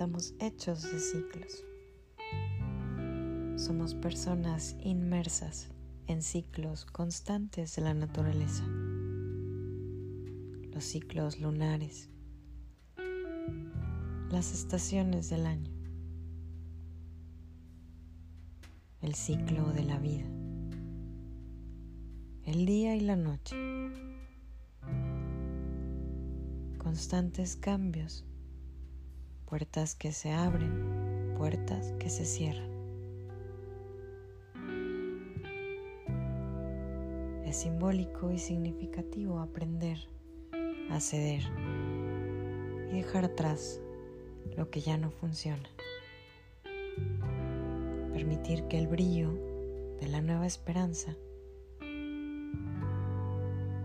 estamos hechos de ciclos. Somos personas inmersas en ciclos constantes de la naturaleza. Los ciclos lunares, las estaciones del año, el ciclo de la vida, el día y la noche, constantes cambios, puertas que se abren, puertas que se cierran. Es simbólico y significativo aprender a ceder y dejar atrás lo que ya no funciona. Permitir que el brillo de la nueva esperanza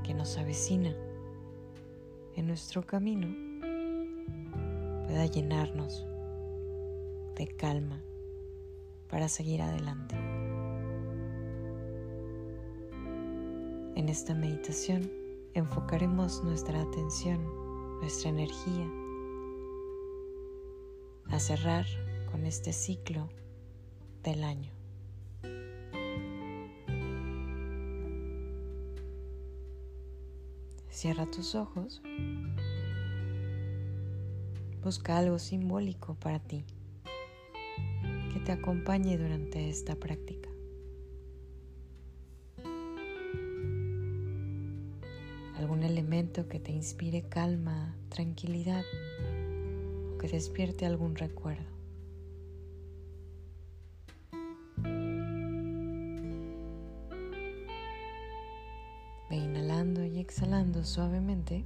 que nos avecina en nuestro camino pueda llenarnos de calma para seguir adelante. En esta meditación enfocaremos nuestra atención, nuestra energía a cerrar con este ciclo del año. Cierra tus ojos. Busca algo simbólico para ti que te acompañe durante esta práctica. Algún elemento que te inspire calma, tranquilidad o que despierte algún recuerdo. Ve inhalando y exhalando suavemente.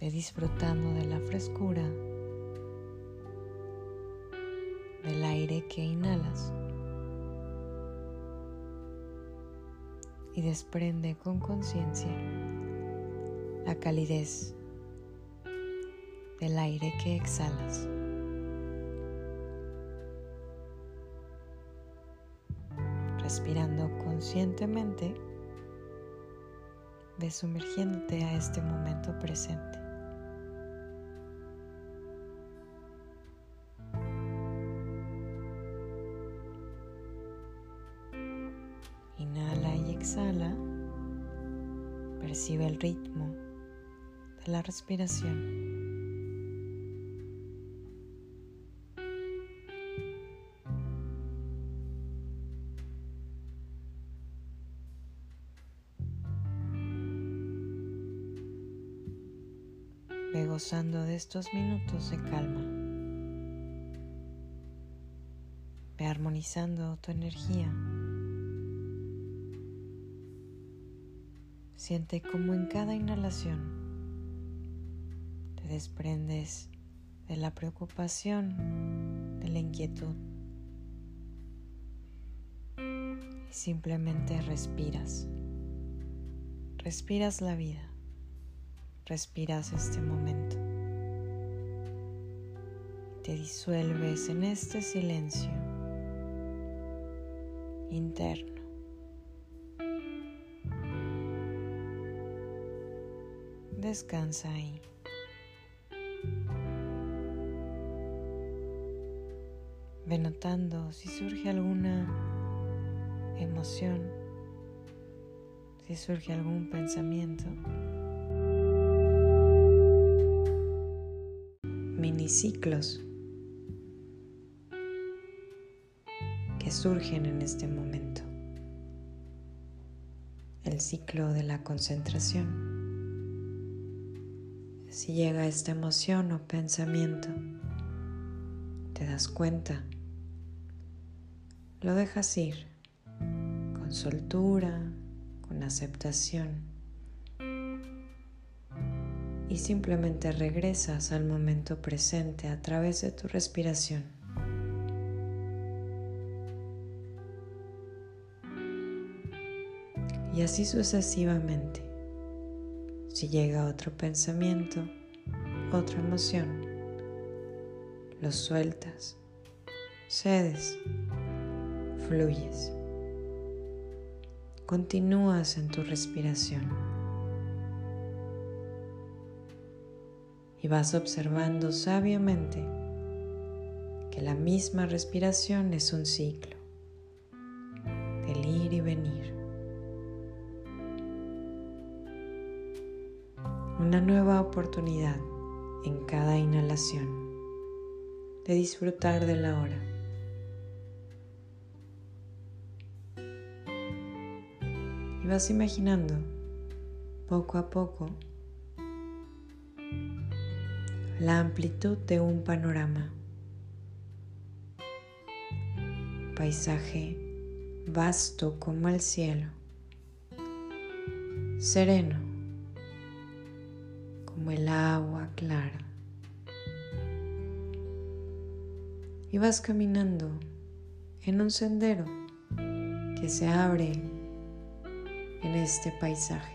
Ve disfrutando de la frescura del aire que inhalas y desprende con conciencia la calidez del aire que exhalas. Respirando conscientemente, ve sumergiéndote a este momento presente. Ritmo de la respiración. Ve gozando de estos minutos de calma. Ve armonizando tu energía. Siente como en cada inhalación te desprendes de la preocupación, de la inquietud y simplemente respiras. Respiras la vida. Respiras este momento. Te disuelves en este silencio interno. Descansa ahí. Ve notando si surge alguna emoción, si surge algún pensamiento. Miniciclos que surgen en este momento. El ciclo de la concentración si llega esta emoción o pensamiento, te das cuenta, lo dejas ir con soltura, con aceptación y simplemente regresas al momento presente a través de tu respiración. Y así sucesivamente. Si llega otro pensamiento, otra emoción, lo sueltas, cedes, fluyes. Continúas en tu respiración. y vas observando sabiamente que la misma respiración es un ciclo Una nueva oportunidad en cada inhalación de disfrutar de la hora. Y vas imaginando poco a poco la amplitud de un panorama. Paisaje vasto como el cielo, sereno como el agua clara. Y vas caminando en un sendero que se abre en este paisaje.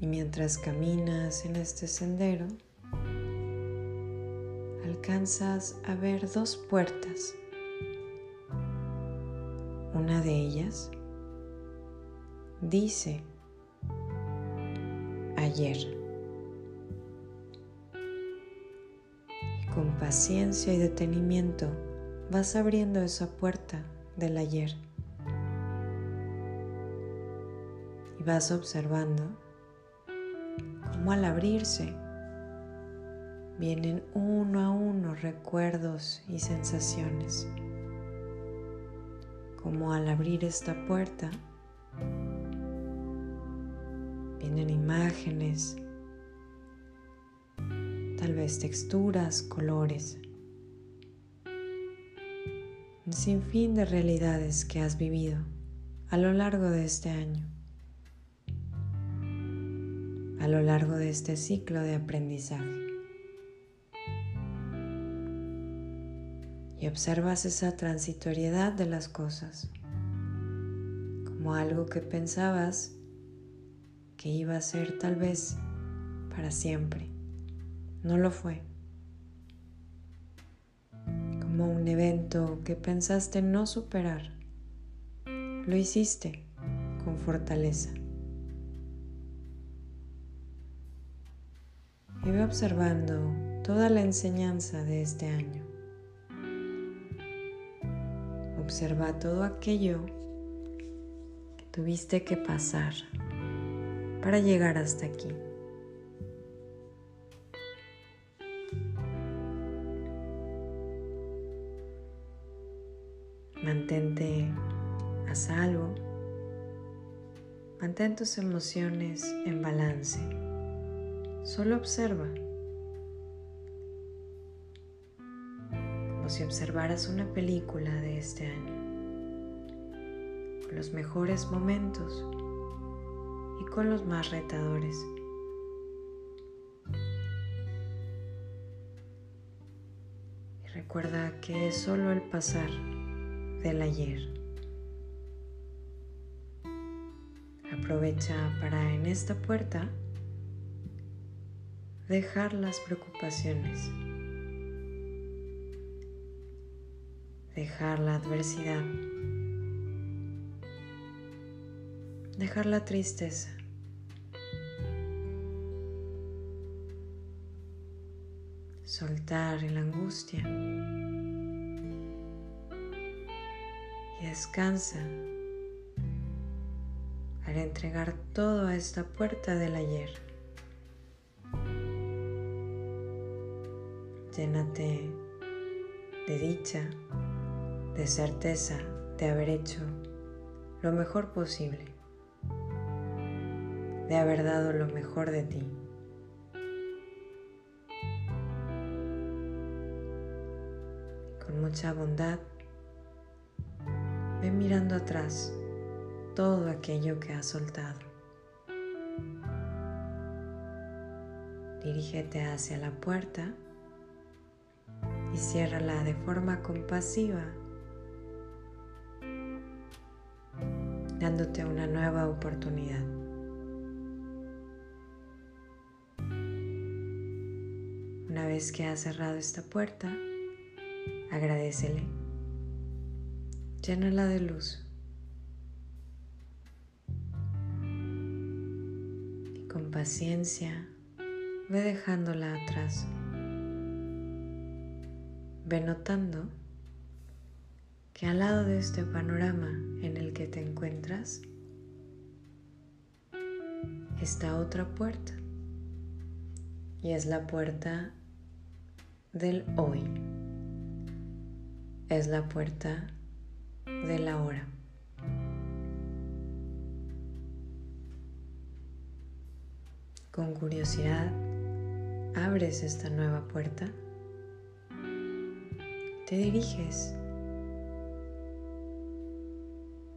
Y mientras caminas en este sendero, alcanzas a ver dos puertas. Una de ellas dice ayer. Y con paciencia y detenimiento vas abriendo esa puerta del ayer. Y vas observando cómo al abrirse vienen uno a uno recuerdos y sensaciones. Como al abrir esta puerta vienen imágenes, tal vez texturas, colores, un sinfín de realidades que has vivido a lo largo de este año a lo largo de este ciclo de aprendizaje. Y observas esa transitoriedad de las cosas, como algo que pensabas que iba a ser tal vez para siempre. No lo fue. Como un evento que pensaste no superar. Lo hiciste con fortaleza. y observando toda la enseñanza de este año. Observa todo aquello que tuviste que pasar para llegar hasta aquí. Mantente a salvo. Mantén tus emociones en balance. Solo observa, como si observaras una película de este año, con los mejores momentos con los más retadores. Y recuerda que es solo el pasar del ayer. Aprovecha para en esta puerta dejar las preocupaciones, dejar la adversidad, dejar la tristeza. Soltar la angustia y descansa al entregar todo a esta puerta del ayer. Llénate de dicha, de certeza de haber hecho lo mejor posible, de haber dado lo mejor de ti. Con mucha bondad, ve mirando atrás todo aquello que has soltado. Dirígete hacia la puerta y ciérrala de forma compasiva, dándote una nueva oportunidad. Una vez que has cerrado esta puerta, agradecele, llénala de luz. Y paciencia, ve dejándola atrás. Ve notando que al lado de este panorama en el que te encuentras está otra puerta. Y es la puerta del hoy, es la puerta de la hora. Con curiosidad, abres esta nueva puerta, te diriges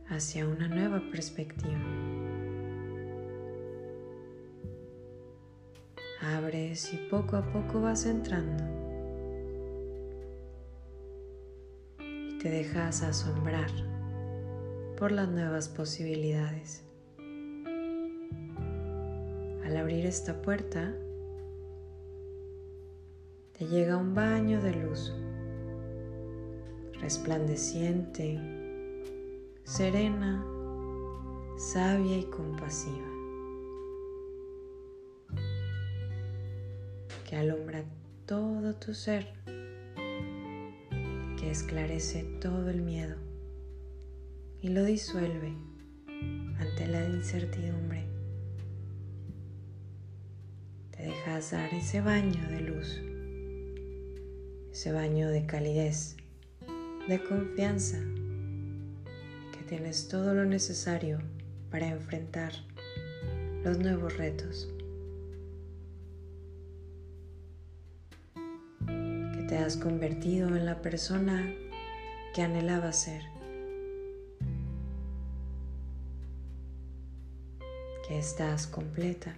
hacia una nueva perspectiva. Abres y poco a poco vas entrando te dejas asombrar por las nuevas posibilidades. Al abrir esta puerta, te llega un baño de luz, resplandeciente, serena, sabia y compasiva, que alumbra todo tu ser, que esclarece todo el miedo y lo disuelve ante la incertidumbre. Dejas dar ese baño de luz, ese baño de calidez, de confianza, que tienes todo lo necesario para enfrentar los nuevos retos, te has convertido en la persona que anhelaba ser. que estás completa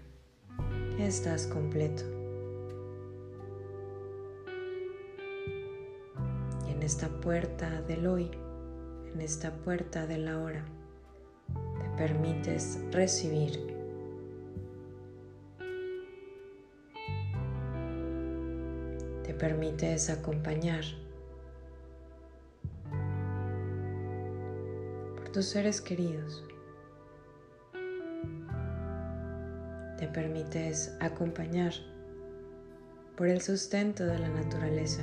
estás completo. Y en esta puerta del hoy, en esta puerta de la hora, te permites recibir. Permites acompañar por tus seres queridos. te permites acompañar por el sustento de la naturaleza,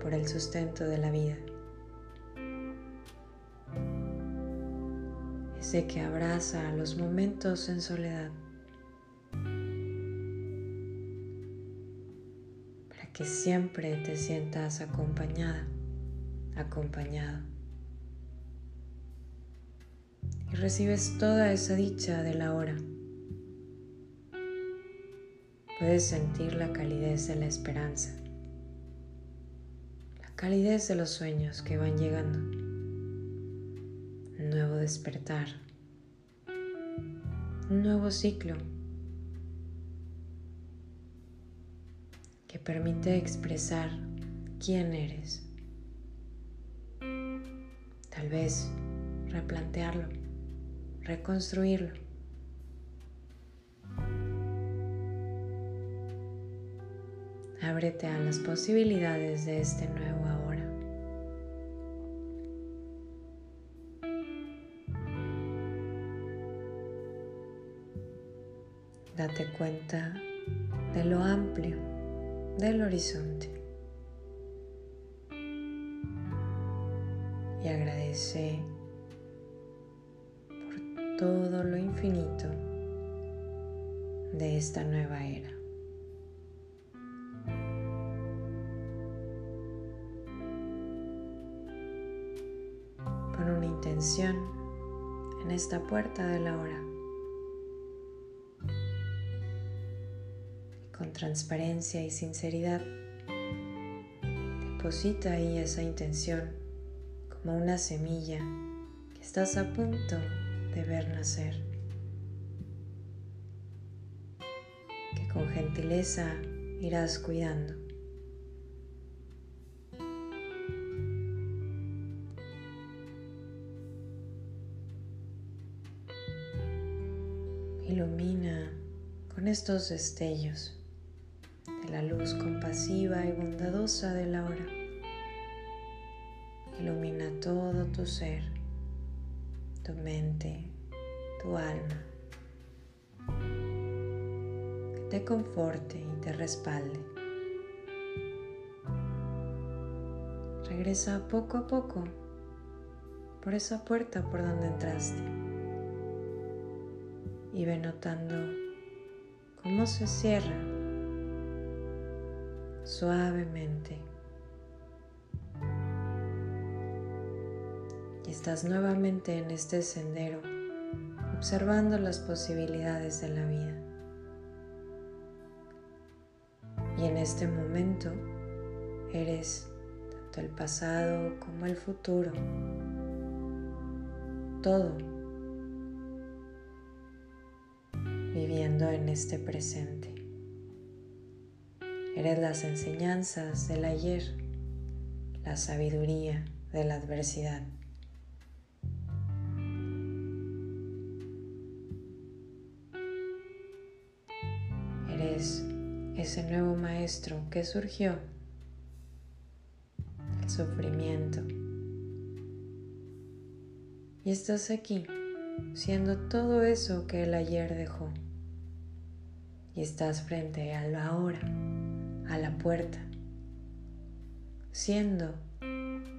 por el sustento de la vida. Ese que abraza los momentos en soledad que siempre te sientas acompañada, acompañado. Y recibes toda esa dicha de la hora. Puedes sentir la calidez de la esperanza, la calidez de los sueños que van llegando, un nuevo despertar, un nuevo ciclo que permite expresar quién eres. Tal vez replantearlo, reconstruirlo Ábrete a las posibilidades de este nuevo ahora. Date cuenta de lo amplio del horizonte y agradece por todo lo infinito de esta nueva era. en esta puerta de la hora. Con transparencia y sinceridad, deposita ahí esa intención como una semilla que estás a punto de ver nacer. Que con gentileza irás cuidando. ilumina con estos destellos la luz compasiva y bondadosa de la hora. Ilumina todo tu ser, tu mente, tu alma. te conforte y te respalde. Regresa poco a poco por esa puerta por donde entraste y ve notando cómo se cierra suavemente. Y estás nuevamente en este sendero observando las posibilidades de la vida. Y en este momento eres tanto el pasado como el futuro. Todo. Viviendo en este presente. Eres las enseñanzas del ayer, la sabiduría de la adversidad. Eres ese nuevo maestro que surgió el sufrimiento. Y estás aquí siendo todo eso que el ayer dejó. Y estás frente a la ahora, a la puerta, siendo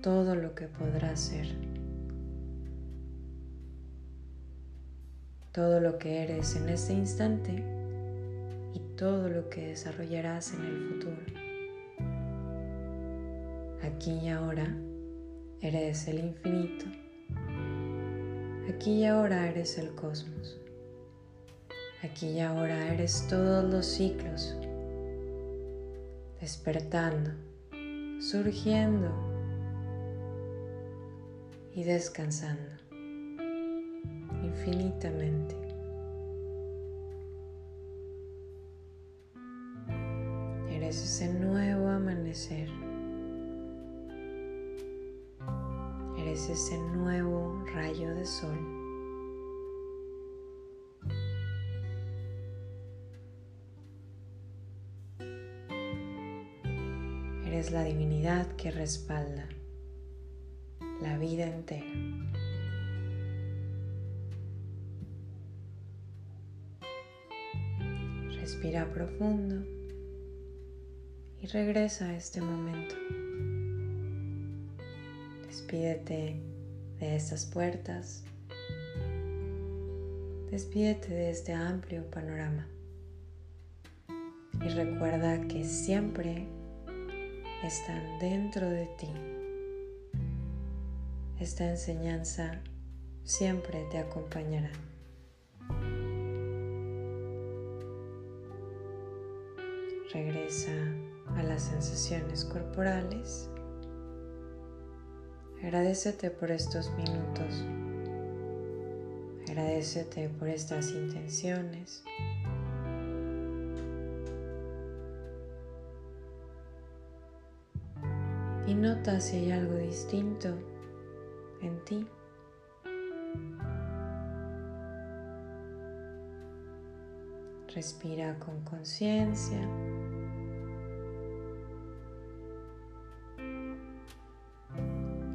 todo lo que podrás ser. Todo lo que eres en este instante todo lo que desarrollarás en el futuro. Aquí y ahora eres el infinito. Aquí y ahora eres el cosmos. Aquí y ahora eres todos los ciclos, despertando, surgiendo y descansando infinitamente. Eres ese nuevo amanecer. Eres ese nuevo rayo de sol. Eres la divinidad que respalda la vida entera. Respira profundo y regresa a este momento. Despídete de estas puertas. Despídete de este amplio panorama. Y recuerda que siempre están dentro de ti. Esta enseñanza siempre te acompañará. Regresa a las sensaciones corporales. Agradecete por estos minutos. Agradecete por estas intenciones. Nota si hay algo distinto en ti. Respira con conciencia.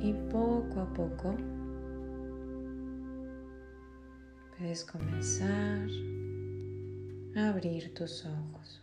Y poco a poco puedes comenzar a abrir tus ojos.